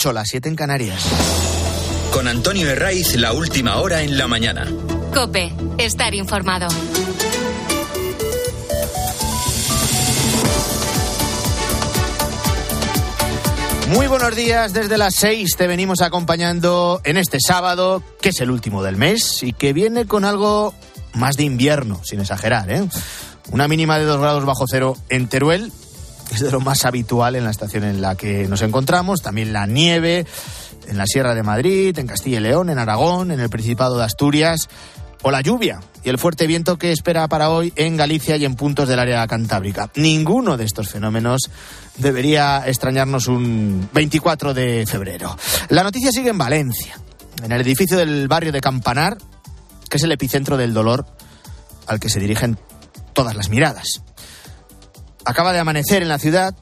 8, las 7 en Canarias. Con Antonio Herraiz, la última hora en la mañana. Cope, estar informado. Muy buenos días, desde las 6 te venimos acompañando en este sábado, que es el último del mes y que viene con algo más de invierno, sin exagerar, ¿eh? Una mínima de 2 grados bajo cero en Teruel, es de lo más habitual en la estación en la que nos encontramos, también la nieve en la Sierra de Madrid, en Castilla y León, en Aragón, en el Principado de Asturias, o la lluvia y el fuerte viento que espera para hoy en Galicia y en puntos del área cantábrica. Ninguno de estos fenómenos debería extrañarnos un 24 de febrero. La noticia sigue en Valencia, en el edificio del barrio de Campanar, que es el epicentro del dolor al que se dirigen todas las miradas. Acaba de amanecer en la ciudad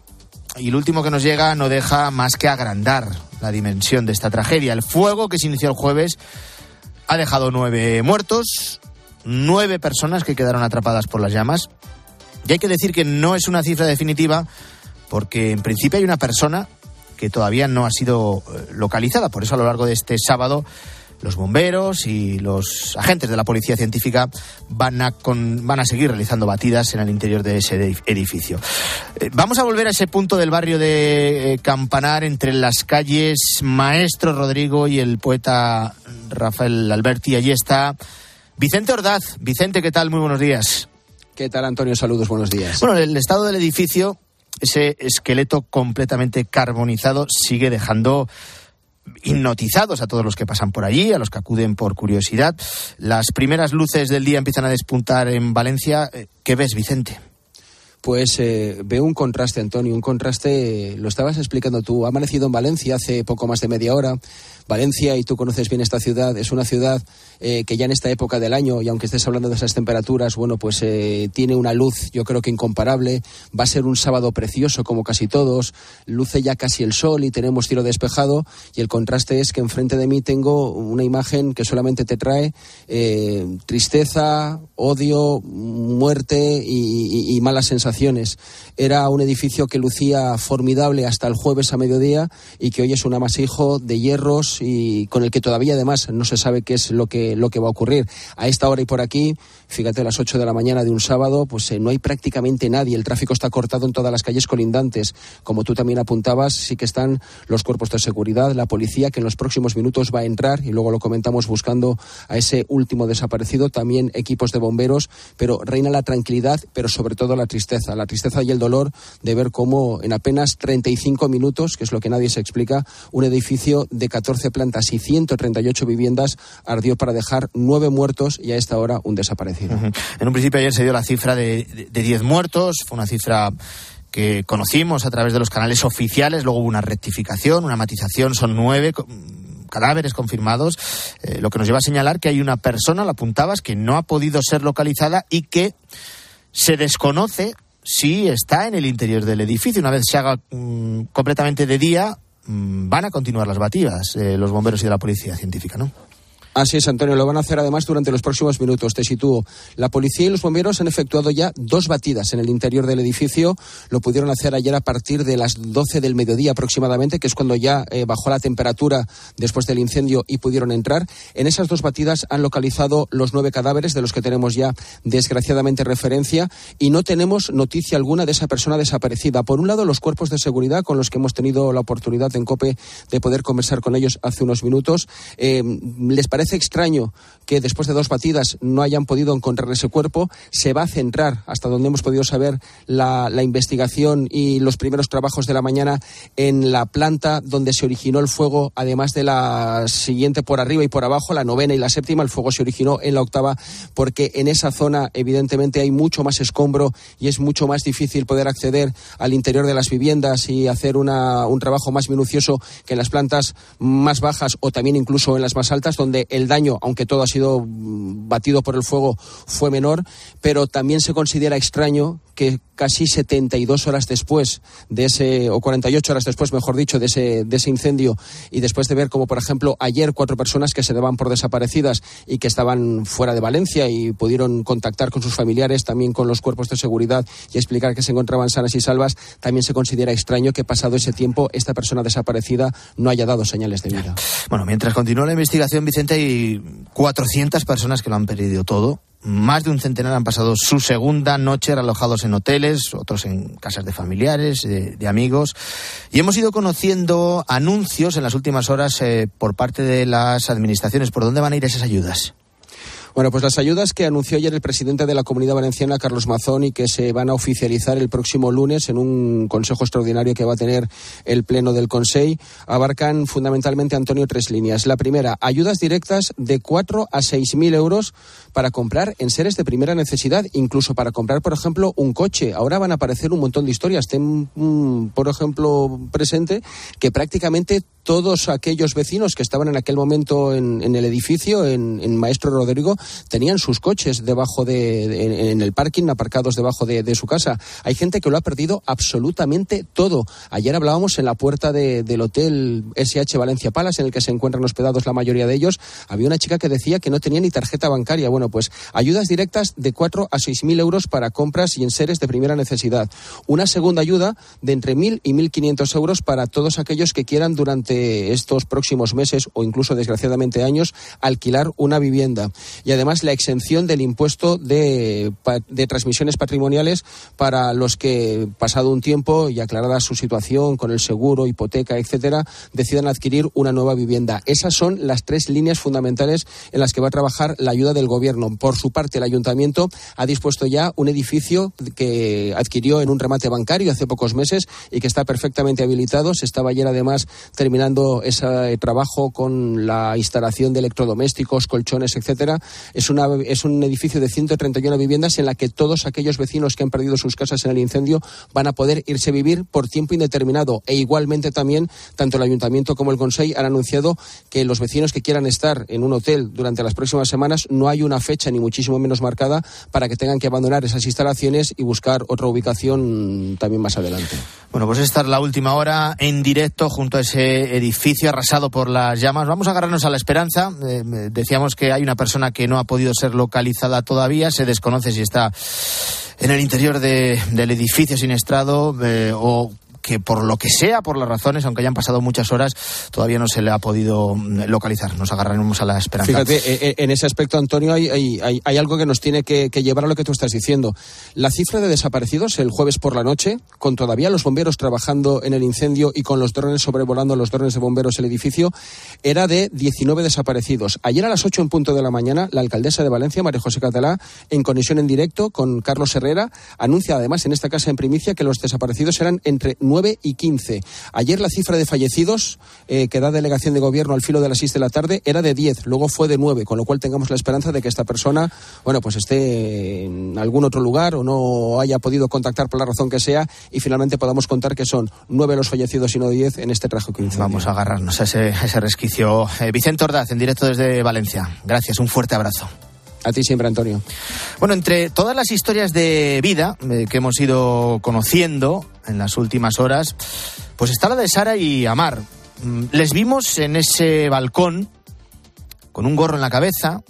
y el último que nos llega no deja más que agrandar la dimensión de esta tragedia. El fuego que se inició el jueves ha dejado nueve muertos, nueve personas que quedaron atrapadas por las llamas. Y hay que decir que no es una cifra definitiva porque en principio hay una persona que todavía no ha sido eh, localizada. Por eso a lo largo de este sábado los bomberos y los agentes de la policía científica van a, van a seguir realizando batidas en el interior de ese edificio. Eh, vamos a volver a ese punto del barrio de eh, Campanar entre las calles Maestro Rodrigo y el poeta Rafael Alberti. Allí está Vicente Ordaz. Vicente, ¿qué tal? Muy buenos días. ¿Qué tal, Antonio? Saludos, buenos días. Bueno, el estado del edificio, ese esqueleto completamente carbonizado, sigue dejando hipnotizados a todos los que pasan por allí, a los que acuden por curiosidad. Las primeras luces del día empiezan a despuntar en Valencia. Eh, ¿Qué ves, Vicente? Pues eh, veo un contraste, Antonio, un contraste, lo estabas explicando tú. Ha amanecido en Valencia hace poco más de media hora. Valencia, y tú conoces bien esta ciudad, es una ciudad eh, que ya en esta época del año, y aunque estés hablando de esas temperaturas, bueno, pues eh, tiene una luz, yo creo que incomparable. Va a ser un sábado precioso, como casi todos. Luce ya casi el sol y tenemos cielo despejado. Y el contraste es que enfrente de mí tengo una imagen que solamente te trae eh, tristeza, odio, muerte y malas sensaciones. Era un edificio que lucía formidable hasta el jueves a mediodía y que hoy es un amasijo de hierros y con el que todavía además no se sabe qué es lo que, lo que va a ocurrir. A esta hora y por aquí, fíjate, a las 8 de la mañana de un sábado, pues eh, no hay prácticamente nadie. El tráfico está cortado en todas las calles colindantes. Como tú también apuntabas, sí que están los cuerpos de seguridad, la policía, que en los próximos minutos va a entrar, y luego lo comentamos buscando a ese último desaparecido, también equipos de bomberos, pero reina la tranquilidad, pero sobre todo la tristeza, la tristeza y el dolor de ver cómo en apenas 35 minutos, que es lo que nadie se explica, un edificio de 14 plantas y 138 viviendas ardió para dejar nueve muertos y a esta hora un desaparecido. En un principio ayer se dio la cifra de 10 muertos, fue una cifra que conocimos a través de los canales oficiales, luego hubo una rectificación, una matización, son nueve cadáveres confirmados, eh, lo que nos lleva a señalar que hay una persona, la apuntabas, que no ha podido ser localizada y que se desconoce si está en el interior del edificio. Una vez se haga mm, completamente de día, Mm, van a continuar las batidas eh, los bomberos y de la policía científica, ¿no? Así es, Antonio. Lo van a hacer además durante los próximos minutos. Te sitúo. La policía y los bomberos han efectuado ya dos batidas en el interior del edificio. Lo pudieron hacer ayer a partir de las 12 del mediodía aproximadamente, que es cuando ya eh, bajó la temperatura después del incendio y pudieron entrar. En esas dos batidas han localizado los nueve cadáveres, de los que tenemos ya desgraciadamente referencia, y no tenemos noticia alguna de esa persona desaparecida. Por un lado, los cuerpos de seguridad con los que hemos tenido la oportunidad en COPE de poder conversar con ellos hace unos minutos. Eh, les parece parece extraño que después de dos batidas no hayan podido encontrar ese cuerpo. Se va a centrar, hasta donde hemos podido saber, la, investigación y los primeros trabajos de la mañana en la planta donde se originó el fuego, además de la siguiente por arriba y por abajo, la novena y la séptima. El fuego se originó en la octava porque en esa zona, evidentemente, hay mucho más escombro y es mucho más difícil poder acceder al interior de las viviendas y hacer una, un trabajo más minucioso que en las plantas más bajas o también incluso en las más altas, donde el daño, aunque todo ha sido mm, batido por el fuego, fue menor, pero también se considera extraño que casi 72 horas después de ese, o 48 horas después, mejor dicho, de ese, de ese incendio, y después de ver como, por ejemplo, ayer cuatro personas que se daban por desaparecidas y que estaban fuera de Valencia y pudieron contactar con sus familiares, también con los cuerpos de seguridad y explicar que se encontraban sanas y salvas, también se considera extraño que pasado ese tiempo esta persona desaparecida no haya dado señales de vida. Bueno, mientras continúa la investigación, Vicente, hay 400 personas que lo han perdido todo. Más de un centenar han pasado su segunda noche alojados en hoteles, otros en casas de familiares, de, amigos. Y hemos ido conociendo anuncios en las últimas horas eh, por parte de las administraciones. ¿Por dónde van a ir esas ayudas? Bueno, pues las ayudas que anunció ayer el presidente de la Comunidad Valenciana, Carlos Mazón, y que se van a oficializar el próximo lunes en un consejo extraordinario que va a tener el Pleno del Consejo, abarcan fundamentalmente, Antonio, tres líneas. La primera, ayudas directas de cuatro a seis mil euros para comprar en seres de primera necesidad, incluso para comprar, por ejemplo, un coche. Ahora van a aparecer un montón de historias. Ten, por ejemplo, presente que prácticamente todos aquellos vecinos que estaban en aquel momento en, el edificio, en, Maestro Rodrigo, tenían sus coches debajo de, de en, el parking, aparcados debajo de, de, su casa. Hay gente que lo ha perdido absolutamente todo. Ayer hablábamos en la puerta del hotel SH Valencia Palace, en el que se encuentran hospedados la mayoría de ellos. Había una chica que decía que no tenía ni tarjeta bancaria. Bueno, pues ayudas directas de 4 a 6 mil euros para compras y enseres de primera necesidad. Una segunda ayuda de entre 1.000 y 1.500 euros para todos aquellos que quieran durante estos próximos meses o incluso desgraciadamente años alquilar una vivienda. Y además la exención del impuesto de, de transmisiones patrimoniales para los que, pasado un tiempo y aclarada su situación con el seguro, hipoteca, etcétera, decidan adquirir una nueva vivienda. Esas son las tres líneas fundamentales en las que va a trabajar la ayuda del gobierno. Por su parte, el ayuntamiento ha dispuesto ya un edificio que adquirió en un remate bancario hace pocos meses y que está perfectamente habilitado. Se estaba ayer además terminando ese trabajo con la instalación de electrodomésticos, colchones, etcétera. Es, una, es un edificio de 131 viviendas en la que todos aquellos vecinos que han perdido sus casas en el incendio van a poder irse a vivir por tiempo indeterminado. E igualmente también, tanto el Ayuntamiento como el Consejo han anunciado que los vecinos que quieran estar en un hotel durante las próximas semanas no hay una fecha ni muchísimo menos marcada para que tengan que abandonar esas instalaciones y buscar otra ubicación también más adelante. Bueno, pues esta es la última hora en directo junto a ese edificio arrasado por las llamas. Vamos a agarrarnos a la esperanza. Eh, decíamos que hay una persona que no ha podido ser localizada todavía. Se desconoce si está en el interior de, del edificio siniestrado eh, o que por lo que sea, por las razones, aunque hayan pasado muchas horas, todavía no se le ha podido localizar. Nos agarraremos a la esperanza. Fíjate, en ese aspecto, Antonio, hay, hay, hay algo que nos tiene que, que, llevar a lo que tú estás diciendo. La cifra de desaparecidos el jueves por la noche, con todavía los bomberos trabajando en el incendio y con los drones sobrevolando los drones de bomberos el edificio, era de 19 desaparecidos. Ayer a las 8 en punto de la mañana, la alcaldesa de Valencia, María José Catalá, en conexión en directo con Carlos Herrera, anuncia además en esta casa en primicia que los desaparecidos eran entre 9 y 15. Ayer la cifra de fallecidos eh, que da delegación de gobierno al filo de las 6 de la tarde era de 10, luego fue de 9, con lo cual tengamos la esperanza de que esta persona, bueno, pues esté en algún otro lugar o no haya podido contactar por la razón que sea y finalmente podamos contar que son 9 los fallecidos y no 10 en este trágico incendio. Vamos a agarrarnos a ese, ese resquicio. Eh, Vicente Ordaz, en directo desde Valencia. Gracias, un fuerte abrazo. A ti siempre, Antonio. Bueno, entre todas las historias de vida eh, que hemos ido conociendo en las últimas horas, pues está la de Sara y Amar. Les vimos en ese balcón con un gorro en la cabeza,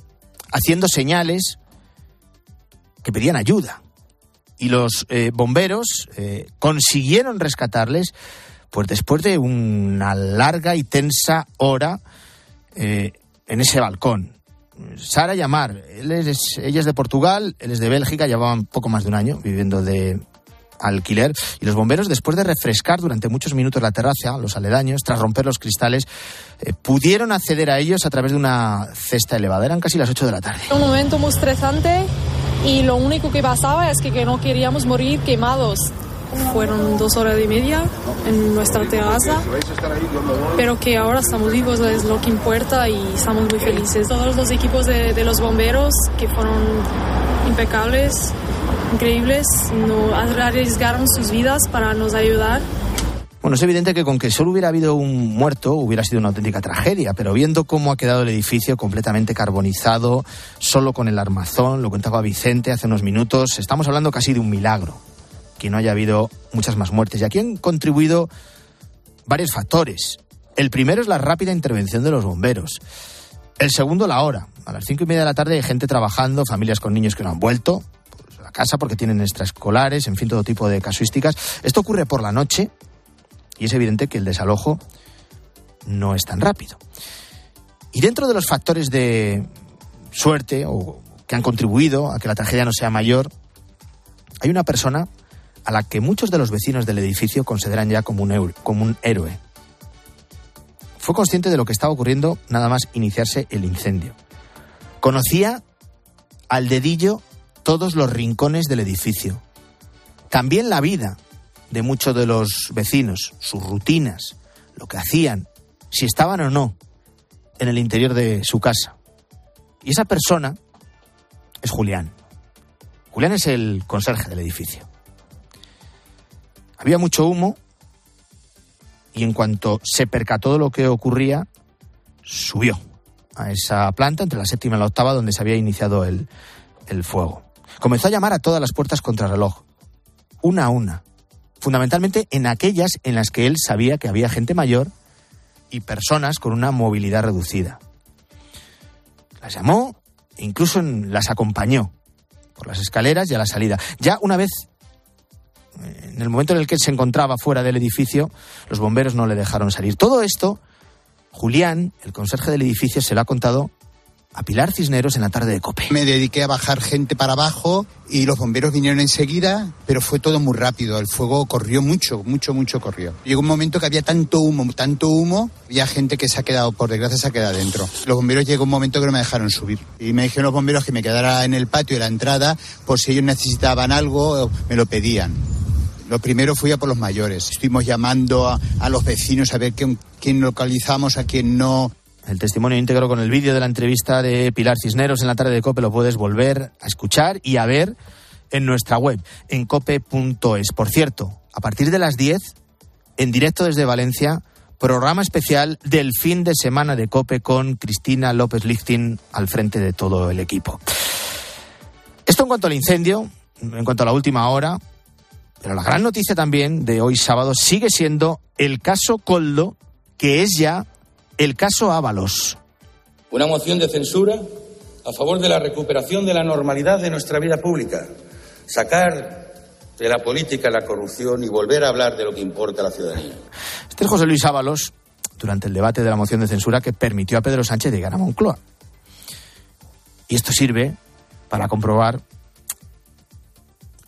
haciendo señales que pedían ayuda. Y los eh, bomberos eh, consiguieron rescatarles, pues después de una larga y tensa hora en ese balcón. Sara y Amar, él es, ella es de Portugal, él es de Bélgica, llevaban poco más de un año viviendo de alquiler y los bomberos después de refrescar durante muchos minutos la terraza, los aledaños, tras romper los cristales, eh, pudieron acceder a ellos a través de una cesta elevada. Eran casi las 8 de la tarde. Un momento muy estresante y lo único que pasaba es que no queríamos morir quemados. Fueron dos horas y media en nuestra terraza, pero que ahora estamos vivos es lo que importa y estamos muy felices. Todos los equipos de, de los bomberos que fueron impecables, increíbles, no arriesgaron sus vidas para nos ayudar. Bueno, es evidente que con que solo hubiera habido un muerto hubiera sido una auténtica tragedia, pero viendo cómo ha quedado el edificio completamente carbonizado, solo con el armazón, lo contaba Vicente hace unos minutos, estamos hablando casi de un milagro, que no haya habido muchas más muertes. Y aquí han contribuido varios factores. El primero es la rápida intervención de los bomberos. El segundo, la hora. A las cinco y media de la tarde hay gente trabajando, familias con niños que no han vuelto pues, a casa porque tienen extraescolares, en fin, todo tipo de casuísticas. Esto ocurre por la noche y es evidente que el desalojo no es tan rápido. Y dentro de los factores de suerte o que han contribuido a que la tragedia no sea mayor, hay una persona a la que muchos de los vecinos del edificio consideran ya como un, como un héroe. Fue consciente de lo que estaba ocurriendo nada más iniciarse el incendio. Conocía al dedillo todos los rincones del edificio. También la vida de muchos de los vecinos, sus rutinas, lo que hacían, si estaban o no en el interior de su casa. Y esa persona es Julián. Julián es el conserje del edificio. Había mucho humo y en cuanto se percató de lo que ocurría, subió a esa planta entre la séptima y la octava donde se había iniciado el, el fuego. Comenzó a llamar a todas las puertas reloj, una a una, fundamentalmente en aquellas en las que él sabía que había gente mayor y personas con una movilidad reducida. Las llamó e incluso las acompañó por las escaleras y a la salida. Ya una vez, en el momento en el que se encontraba fuera del edificio, los bomberos no le dejaron salir. Todo esto, Julián, el conserje del edificio, se lo ha contado a Pilar Cisneros en la tarde de Cope. Me dediqué a bajar gente para abajo y los bomberos vinieron enseguida, pero fue todo muy rápido. El fuego corrió mucho, mucho, mucho corrió. Llegó un momento que había tanto humo, tanto humo, había gente que se ha quedado, por desgracia, se ha quedado dentro. Los bomberos llegó un momento que no me dejaron subir. Y me dijeron los bomberos que me quedara en el patio de la entrada por si ellos necesitaban algo, me lo pedían. Lo primero fui a por los mayores. Estuvimos llamando a, a los vecinos a ver quién, quién localizamos, a quién no. El testimonio íntegro con el vídeo de la entrevista de Pilar Cisneros en la tarde de Cope lo puedes volver a escuchar y a ver en nuestra web, en cope.es. Por cierto, a partir de las 10, en directo desde Valencia, programa especial del fin de semana de Cope con Cristina López Lichtin al frente de todo el equipo. Esto en cuanto al incendio, en cuanto a la última hora, pero la gran noticia también de hoy sábado sigue siendo el caso Coldo, que es ya el caso Ábalos. Una moción de censura a favor de la recuperación de la normalidad de nuestra vida pública. Sacar de la política la corrupción y volver a hablar de lo que importa a la ciudadanía. Este es José Luis Ábalos durante el debate de la moción de censura que permitió a Pedro Sánchez llegar a Moncloa. Y esto sirve para comprobar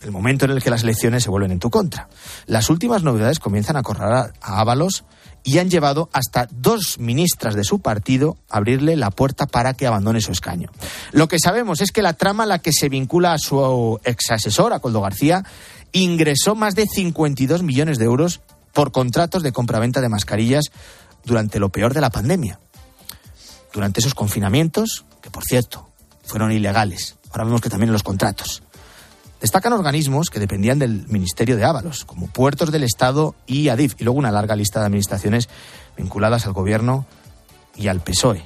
el momento en el que las elecciones se vuelven en tu contra. Las últimas novedades comienzan a correr a Ábalos y han llevado hasta dos ministras de su partido a abrirle la puerta para que abandone su escaño. Lo que sabemos es que la trama a la que se vincula a su ex asesor, a Coldo García, ingresó más de 52 millones de euros por contratos de compraventa de mascarillas durante lo peor de la pandemia. Durante esos confinamientos, que por cierto, fueron ilegales. Ahora vemos que también los contratos. Destacan organismos que dependían del Ministerio de Ábalos, como Puertos del Estado y ADIF, y luego una larga lista de administraciones vinculadas al Gobierno y al PSOE.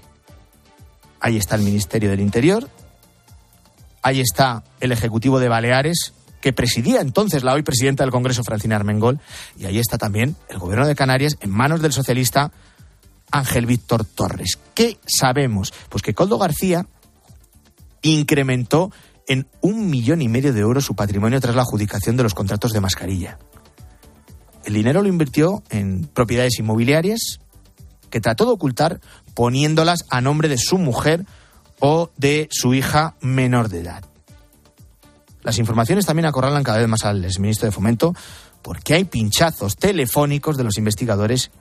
Ahí está el Ministerio del Interior, ahí está el Ejecutivo de Baleares, que presidía entonces la hoy presidenta del Congreso, Francina Armengol, y ahí está también el Gobierno de Canarias en manos del socialista Ángel Víctor Torres. ¿Qué sabemos? Pues que Coldo García incrementó en un millón y medio de euros su patrimonio tras la adjudicación de los contratos de mascarilla. El dinero lo invirtió en propiedades inmobiliarias que trató de ocultar poniéndolas a nombre de su mujer o de su hija menor de edad. Las informaciones también acorralan cada vez más al exministro de Fomento porque hay pinchazos telefónicos de los investigadores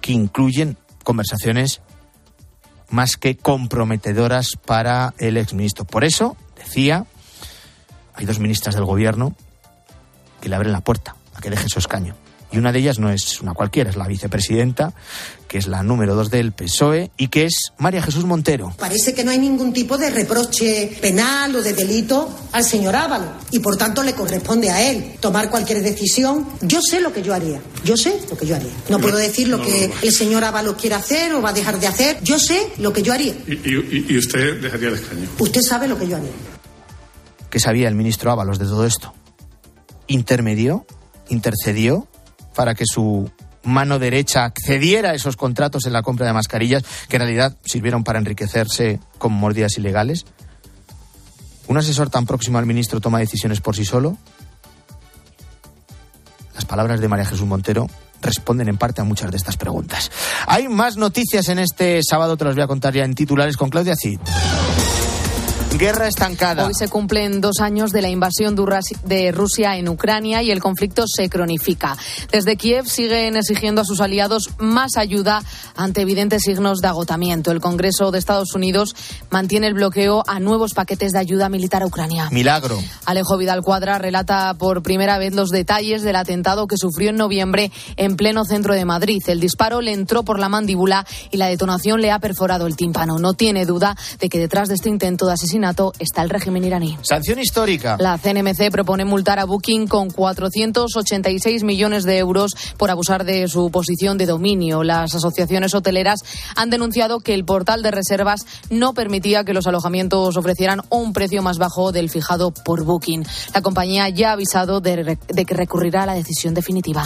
que incluyen conversaciones más que comprometedoras para el exministro. Por eso, decía, hay dos ministras del gobierno que le abren la puerta a que deje su escaño. Y una de ellas no es una cualquiera, es la vicepresidenta, que es la número dos del PSOE y que es María Jesús Montero. Parece que no hay ningún tipo de reproche penal o de delito al señor Ávalo y por tanto le corresponde a él tomar cualquier decisión. Yo sé lo que yo haría, yo sé lo que yo haría. No puedo decir lo que el señor Ávalo quiere hacer o va a dejar de hacer. Yo sé lo que yo haría. ¿Y, usted dejaría el escaño? Usted sabe lo que yo haría. ¿Qué sabía el ministro Ábalos de todo esto? ¿Intermedió? ¿Intercedió? Para que su mano derecha accediera a esos contratos en la compra de mascarillas que en realidad sirvieron para enriquecerse con mordidas ilegales? ¿Un asesor tan próximo al ministro toma decisiones por sí solo? Las palabras de María Jesús Montero responden en parte a muchas de estas preguntas. Hay más noticias en este sábado, te las voy a contar ya en titulares con Claudia Cid. Guerra estancada. Hoy se cumplen dos años de la invasión de Rusia en Ucrania y el conflicto se cronifica. Desde Kiev siguen exigiendo a sus aliados más ayuda ante evidentes signos de agotamiento. El Congreso de Estados Unidos mantiene el bloqueo a nuevos paquetes de ayuda militar a Ucrania. Milagro. Alejo Vidal Cuadra relata por primera vez los detalles del atentado que sufrió en noviembre en pleno centro de Madrid. El disparo le entró por la mandíbula y la detonación le ha perforado el tímpano. No tiene duda de que detrás de este intento de asesinato está el régimen iraní. Sanción histórica. La CNMC propone multar a Booking con 486 millones de euros por abusar de su posición de dominio. Las asociaciones hoteleras han denunciado que el portal de reservas no permitía que los alojamientos ofrecieran un precio más bajo del fijado por Booking. La compañía ya ha avisado de, de que recurrirá a la decisión definitiva.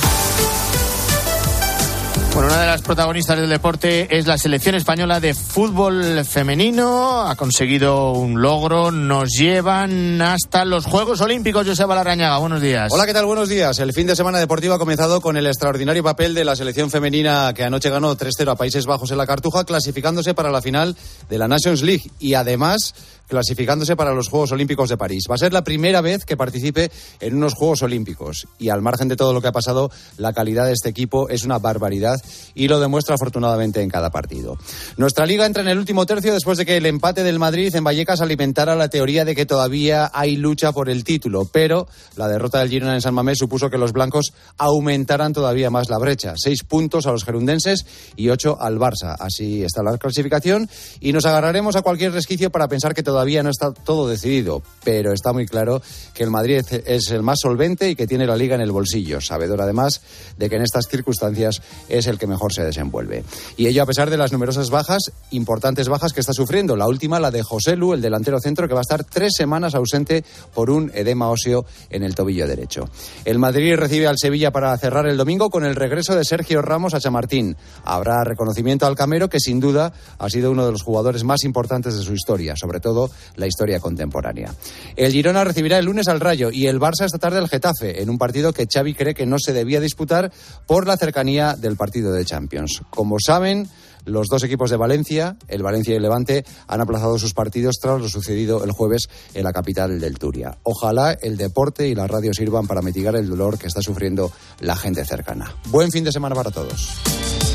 Bueno, una de las protagonistas del deporte es la selección española de fútbol femenino. Ha conseguido un logro. Nos llevan hasta los Juegos Olímpicos. Joseba Larrañaga, buenos días. Hola, ¿qué tal? Buenos días. El fin de semana deportivo ha comenzado con el extraordinario papel de la selección femenina que anoche ganó 3-0 a Países Bajos en la Cartuja, clasificándose para la final de la Nations League. Y además clasificándose para los Juegos Olímpicos de París. Va a ser la primera vez que participe en unos Juegos Olímpicos y al margen de todo lo que ha pasado, la calidad de este equipo es una barbaridad y lo demuestra afortunadamente en cada partido. Nuestra liga entra en el último tercio después de que el empate del Madrid en Vallecas alimentara la teoría de que todavía hay lucha por el título, pero la derrota del Girona en San Mamés supuso que los blancos aumentaran todavía más la brecha. Seis puntos a los gerundenses y ocho al Barça. Así está la clasificación y nos agarraremos a cualquier resquicio para pensar que todavía todavía no está todo decidido, pero está muy claro que el Madrid es el más solvente y que tiene la liga en el bolsillo, sabedor además de que en estas circunstancias es el que mejor se desenvuelve. Y ello a pesar de las numerosas bajas, importantes bajas que está sufriendo. La última, la de José Lu, el delantero centro, que va a estar tres semanas ausente por un edema óseo en el tobillo derecho. El Madrid recibe al Sevilla para cerrar el domingo con el regreso de Sergio Ramos a Chamartín. Habrá reconocimiento al Camero, que sin duda ha sido uno de los jugadores más importantes de su historia, sobre todo la historia contemporánea. El Girona recibirá el lunes al Rayo y el Barça esta tarde al Getafe, en un partido que Xavi cree que no se debía disputar por la cercanía del partido de Champions. Como saben, los dos equipos de Valencia, el Valencia y el Levante, han aplazado sus partidos tras lo sucedido el jueves en la capital del Turia. Ojalá el deporte y la radio sirvan para mitigar el dolor que está sufriendo la gente cercana. Buen fin de semana para todos.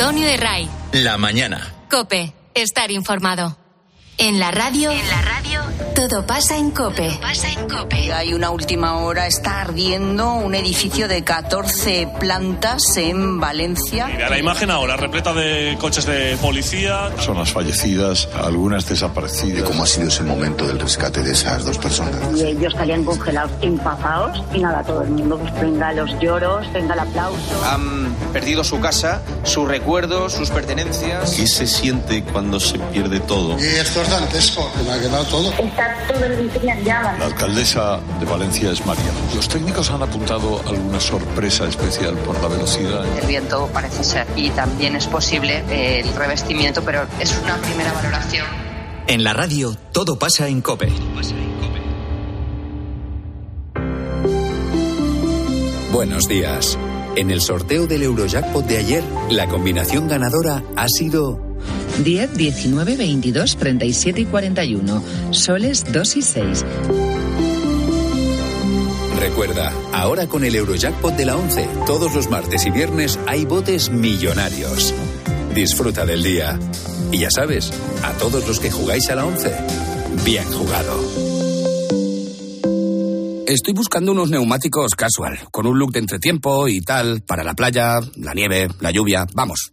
Antonio de Ray. La mañana. Cope, estar informado. En la radio. En la radio. Todo pasa en Cope. pasa en Cope. Hay una última hora. Está ardiendo un edificio de 14 plantas en Valencia. Mira la imagen ahora, repleta de coches de policía. Personas fallecidas, algunas desaparecidas. ¿Cómo ha sido ese momento del rescate de esas dos personas? Y ellos estarían congelados, empapados. Y nada, todo el mundo pues venga los lloros, venga el aplauso. Han perdido su casa, sus recuerdos, sus pertenencias. ¿Qué se siente cuando se pierde todo? Y esto es dantesco, me ha quedado todo. Está todo el. La alcaldesa de Valencia es María. Los técnicos han apuntado alguna sorpresa especial por la velocidad. El viento parece ser y también es posible el revestimiento, pero es una primera valoración. En la radio todo pasa en COPE. Buenos días. En el sorteo del Eurojackpot de ayer, la combinación ganadora ha sido 10, 19, 22, 37 y 41. Soles 2 y 6. Recuerda, ahora con el Eurojackpot de la 11, todos los martes y viernes hay botes millonarios. Disfruta del día. Y ya sabes, a todos los que jugáis a la 11, bien jugado. Estoy buscando unos neumáticos casual, con un look de entretiempo y tal, para la playa, la nieve, la lluvia, vamos,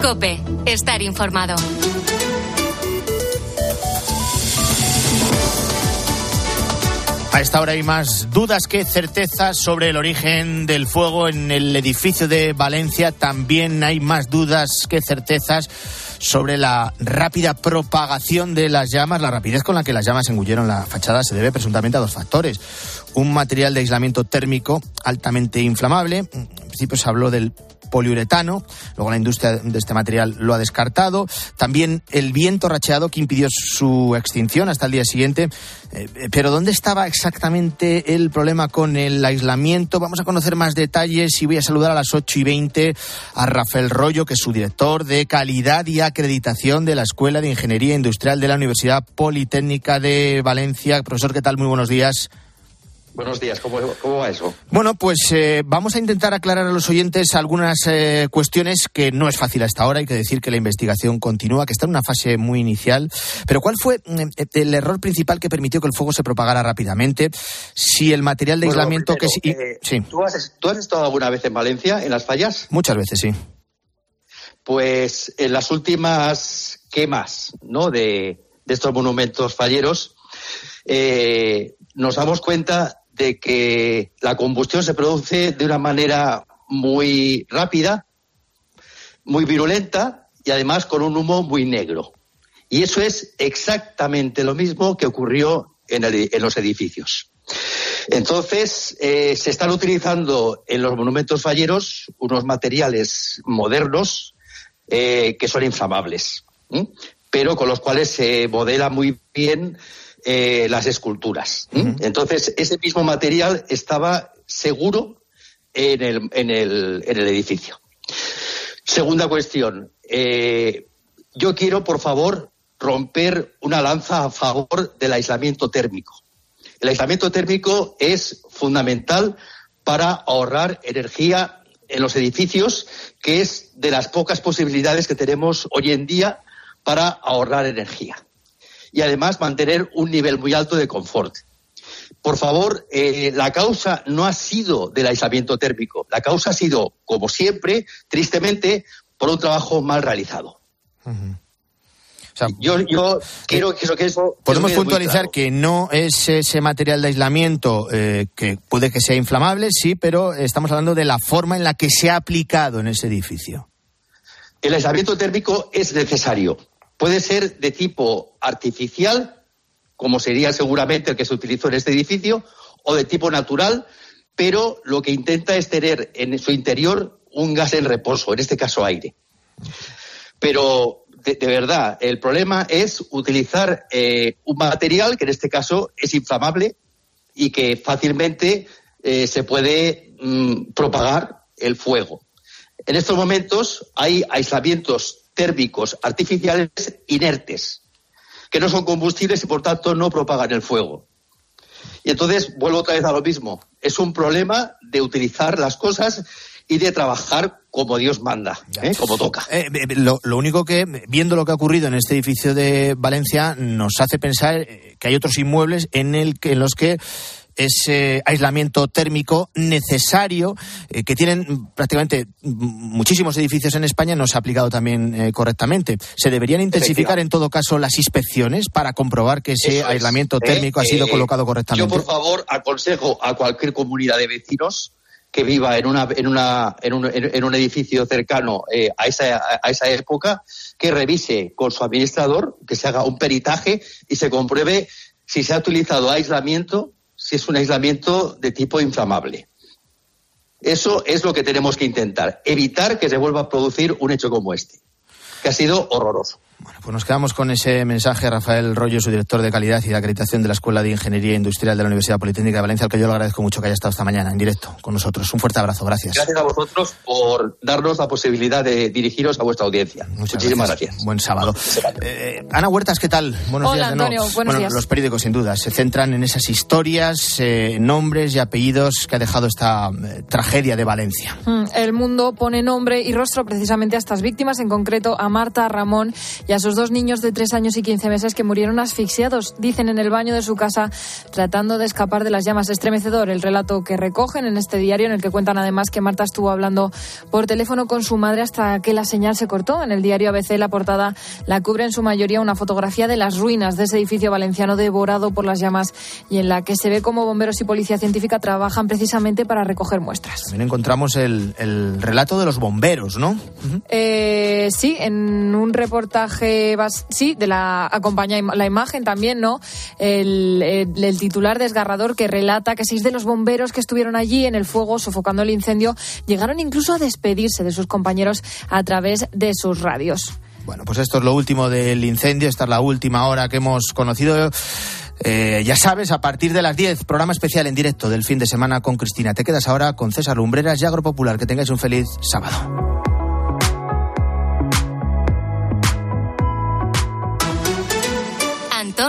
Cope, estar informado. A esta hora hay más dudas que certezas sobre el origen del fuego en el edificio de Valencia. También hay más dudas que certezas sobre la rápida propagación de las llamas. La rapidez con la que las llamas engulleron la fachada se debe presuntamente a dos factores. Un material de aislamiento térmico altamente inflamable. En principio se habló del poliuretano. Luego la industria de este material lo ha descartado. También el viento racheado que impidió su extinción hasta el día siguiente. Eh, pero ¿dónde estaba exactamente el problema con el aislamiento? Vamos a conocer más detalles y voy a saludar a las 8 y 20 a Rafael Rollo, que es su director de calidad y acreditación de la Escuela de Ingeniería Industrial de la Universidad Politécnica de Valencia. Profesor, ¿qué tal? Muy buenos días. Buenos días, ¿cómo, va eso? Bueno, pues eh, vamos a intentar aclarar a los oyentes algunas eh, cuestiones que no es fácil hasta ahora. Hay que decir que la investigación continúa, que está en una fase muy inicial. Pero ¿cuál fue mm, el error principal que permitió que el fuego se propagara rápidamente? Si el material de aislamiento que eh, sí. ¿tú, has, ¿Tú has estado alguna vez en Valencia, en las fallas? Muchas veces, sí. Pues en las últimas quemas ¿no? de, de estos monumentos falleros, nos damos cuenta de que la combustión se produce de una manera muy rápida, muy virulenta y además con un humo muy negro. Y eso es exactamente lo mismo que ocurrió en, los edificios. Entonces, eh, se están utilizando en los monumentos falleros unos materiales modernos eh, que son inflamables, pero con los cuales se modela muy bien eh, las esculturas. Entonces, ese mismo material estaba seguro en el, en el, en el edificio. Segunda cuestión. Eh, yo quiero, por favor, romper una lanza a favor del aislamiento térmico. El aislamiento térmico es fundamental para ahorrar energía en los edificios, que es de las pocas posibilidades que tenemos hoy en día para ahorrar energía y además mantener un nivel muy alto de confort. Por favor, eh, la causa no ha sido del aislamiento térmico, la causa ha sido, como siempre, tristemente, por un trabajo mal realizado. yo, yo quiero que eso, que eso podemos puntualizar que no es ese material de aislamiento eh, que puede que sea inflamable, sí, pero estamos hablando de la forma en la que se ha aplicado en ese edificio. El aislamiento térmico es necesario, Puede ser de tipo artificial, como sería seguramente el que se utilizó en este edificio, o de tipo natural, pero lo que intenta es tener en su interior un gas en reposo, en este caso aire. Pero de, verdad, el problema es utilizar eh, un material que en este caso es inflamable y que fácilmente eh, se puede mm, propagar el fuego. En estos momentos hay aislamientos térmicos artificiales inertes, que no son combustibles y por tanto no propagan el fuego. Y entonces vuelvo otra vez a lo mismo. Es un problema de utilizar las cosas y de trabajar como Dios manda, ¿eh? como toca. Eh, eh, lo, único que, viendo lo que ha ocurrido en este edificio de Valencia, nos hace pensar que hay otros inmuebles en, el, en los que ese aislamiento térmico necesario eh, que tienen prácticamente muchísimos edificios en España no se ha aplicado también eh, correctamente. ¿Se deberían intensificar en todo caso las inspecciones para comprobar que ese aislamiento ¿eh? térmico ha sido colocado correctamente? Yo, por favor, aconsejo a cualquier comunidad de vecinos que viva en, una, en, una, en, un, en un edificio cercano a, esa, a esa época, que revise con su administrador, que se haga un peritaje y se compruebe si se ha utilizado aislamiento si es un aislamiento de tipo inflamable. Eso es lo que tenemos que intentar, evitar que se vuelva a producir un hecho como este, que ha sido horroroso. Bueno, pues nos quedamos con ese mensaje. Rafael Rollo, su director de calidad y de acreditación de la Escuela de Ingeniería Industrial de la Universidad Politécnica de Valencia, al que yo le agradezco mucho que haya estado esta mañana en directo con nosotros. Un fuerte abrazo, gracias. Gracias a vosotros por darnos la posibilidad de dirigiros a vuestra audiencia. Muchísimas gracias. Buen sábado. Eh, Ana Huertas, ¿qué tal? Buenos Hola, días. Antonio, buenos bueno, días. Los periódicos, sin duda, se centran en esas historias, eh, nombres y apellidos que ha dejado esta eh, tragedia de Valencia. Mm, el mundo pone nombre y rostro precisamente a estas víctimas, en concreto a Marta, Ramón y a sus dos niños de tres años y quince meses que murieron asfixiados, dicen en el baño de su casa, tratando de escapar de las llamas. Estremecedor el relato que recogen en este diario, en el que cuentan además que Marta estuvo hablando por teléfono con su madre hasta que la señal se cortó. En el diario ABC la portada la cubre en su mayoría una fotografía de las ruinas de ese edificio valenciano devorado por las llamas y en la que se ve cómo bomberos y policía científica trabajan precisamente para recoger muestras. También encontramos el, relato de los bomberos, ¿no? Eh, sí, en un reportaje sí, de la acompaña la imagen también, ¿no? El, titular desgarrador que relata que seis de los bomberos que estuvieron allí en el fuego sofocando el incendio llegaron incluso a despedirse de sus compañeros a través de sus radios. Bueno, pues esto es lo último del incendio, esta es la última hora que hemos conocido. Eh, ya sabes, a partir de las 10, programa especial en directo del fin de semana con Cristina. Te quedas ahora con César Lumbreras y Agropopular. Que tengáis un feliz sábado.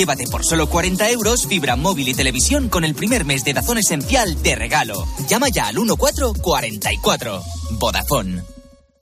Llévate por solo 40 euros fibra móvil y televisión con el primer mes de Dazón Esencial de regalo. Llama ya al 1444. Vodafone.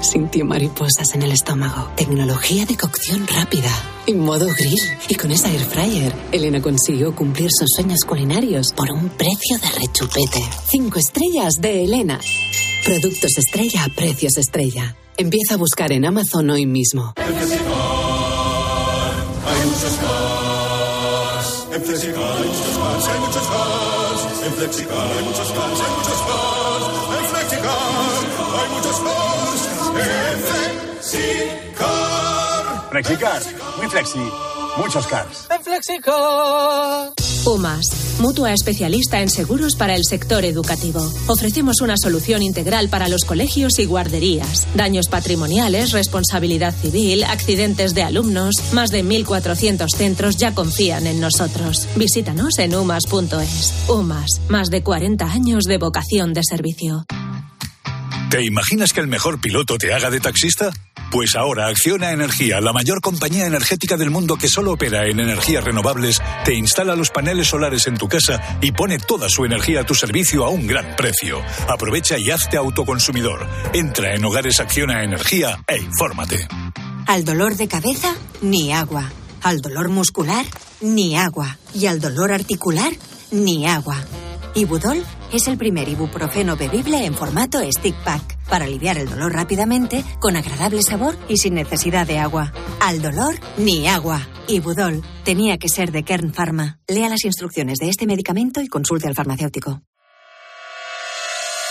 sintió mariposas en el estómago. Tecnología de cocción rápida. Y modo grill. Y con esa air fryer, Elena consiguió cumplir sus sueños culinarios por un precio de rechupete. Cinco estrellas de Elena. Productos estrella precios estrella. Empieza a buscar en Amazon hoy mismo. En hay cars. Hay. En hay. Flexicar. Muy flexi. Muchos cars. En Flexicar. UMAS, mutua especialista en seguros para el sector educativo. Ofrecemos una solución integral para los colegios y guarderías. Daños patrimoniales, responsabilidad civil, accidentes de alumnos. Más de 1.400 centros ya confían en nosotros. Visítanos en umas.es. UMAS, más de 40 años de vocación de servicio. ¿Te imaginas que el mejor piloto te haga de taxista? Pues ahora Acciona Energía, la mayor compañía energética del mundo que solo opera en energías renovables, te instala los paneles solares en tu casa y pone toda su energía a tu servicio a un gran precio. Aprovecha y hazte autoconsumidor. Entra en Hogares Acciona Energía e infórmate. Al dolor de cabeza, ni agua. Al dolor muscular, ni agua. Y al dolor articular, ni agua. Ibudol es el primer ibuprofeno bebible en formato stick pack para aliviar el dolor rápidamente, con agradable sabor y sin necesidad de agua. Al dolor, ni agua. Ibudol tenía que ser de Kern Pharma. Lea las instrucciones de este medicamento y consulte al farmacéutico.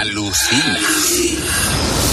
Alucina.